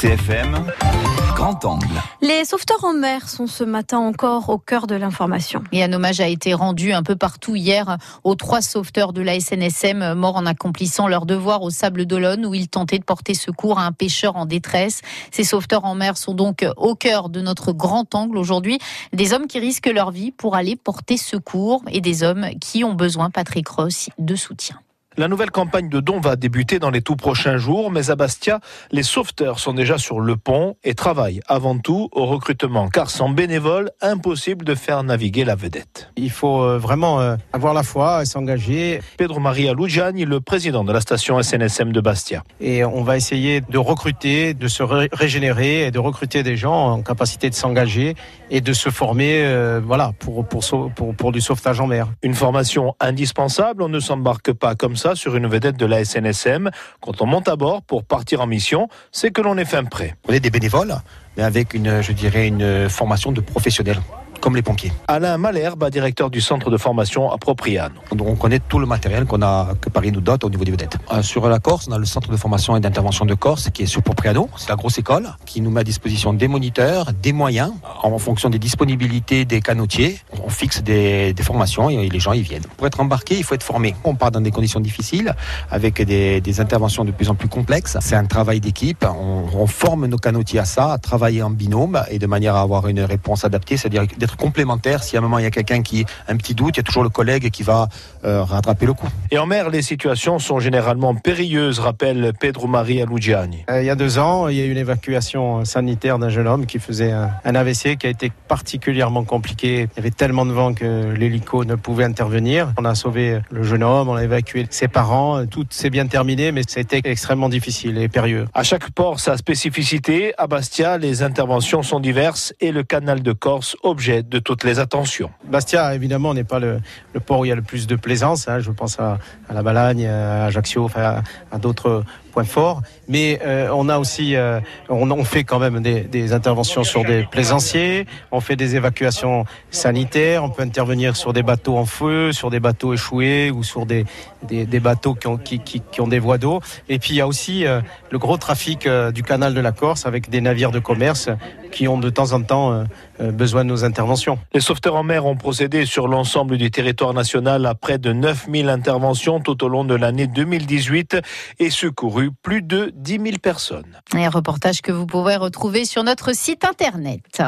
CFM, grand angle. Les sauveteurs en mer sont ce matin encore au cœur de l'information. Et un hommage a été rendu un peu partout hier aux trois sauveteurs de la SNSM morts en accomplissant leur devoir au Sable d'Olonne où ils tentaient de porter secours à un pêcheur en détresse. Ces sauveteurs en mer sont donc au cœur de notre grand angle aujourd'hui. Des hommes qui risquent leur vie pour aller porter secours et des hommes qui ont besoin, Patrick Ross, de soutien. La nouvelle campagne de dons va débuter dans les tout prochains jours, mais à Bastia, les sauveteurs sont déjà sur le pont et travaillent avant tout au recrutement, car sans bénévoles, impossible de faire naviguer la vedette. Il faut euh, vraiment euh, avoir la foi, s'engager. Pedro Maria Lugiani, le président de la station SNSM de Bastia. Et on va essayer de recruter, de se régénérer et de recruter des gens en capacité de s'engager et de se former euh, voilà, pour, pour, pour, pour du sauvetage en mer. Une formation indispensable, on ne s'embarque pas comme ça sur une vedette de la SNSM. Quand on monte à bord pour partir en mission, c'est que l'on est fin prêt. On est des bénévoles, mais avec une, je dirais, une formation de professionnels comme les pompiers. Alain Malherbe, directeur du centre de formation à Propriane. On connaît tout le matériel qu'on a, que Paris nous dote au niveau des vedettes. Euh, sur la Corse, on a le centre de formation et d'intervention de Corse qui est sur Propriano. C'est la grosse école qui nous met à disposition des moniteurs, des moyens en fonction des disponibilités des canotiers. On fixe des, formations et les gens y viennent. Pour être embarqué, il faut être formé. On part dans des conditions difficiles avec des, interventions de plus en plus complexes. C'est un travail d'équipe. On, on forme nos canotiers à ça, à travailler en binôme et de manière à avoir une réponse adaptée, c'est-à-dire d'être complémentaire. Si à un moment il y a quelqu'un qui a un petit doute, il y a toujours le collègue qui va euh, rattraper le coup. Et en mer, les situations sont généralement périlleuses, rappelle Pedro Maria Lugiani. Euh, il y a deux ans, il y a eu une évacuation sanitaire d'un jeune homme qui faisait un, AVC qui a été particulièrement compliqué. Il y avait tellement de vent que l'hélico ne pouvait intervenir. On a sauvé le jeune homme, on a évacué ses parents. Tout s'est bien terminé, mais c'était extrêmement difficile et périlleux. À chaque port, sa spécificité. À Bastia, les interventions sont diverses et le canal de Corse, objet de toutes les attentions. Bastia, évidemment, n'est pas le, port où il y a le plus de plaisance. Hein. Je pense à, la Balagne, à Ajaccio, à d'autres point fort. Mais euh, on a aussi, euh, on, fait quand même des, interventions sur des plaisanciers, on fait des évacuations sanitaires, on peut intervenir sur des bateaux en feu, sur des bateaux échoués ou sur des, bateaux qui ont, qui, qui, ont des voies d'eau. Et puis il y a aussi euh, le gros trafic du canal de la Corse avec des navires de commerce qui ont de temps en temps besoin de nos interventions. Les sauveteurs en mer ont procédé sur l'ensemble du territoire national à près de 9000 interventions tout au long de l'année 2018 et secouru plus de 10 000 personnes. un reportage que vous pourrez retrouver sur notre site internet.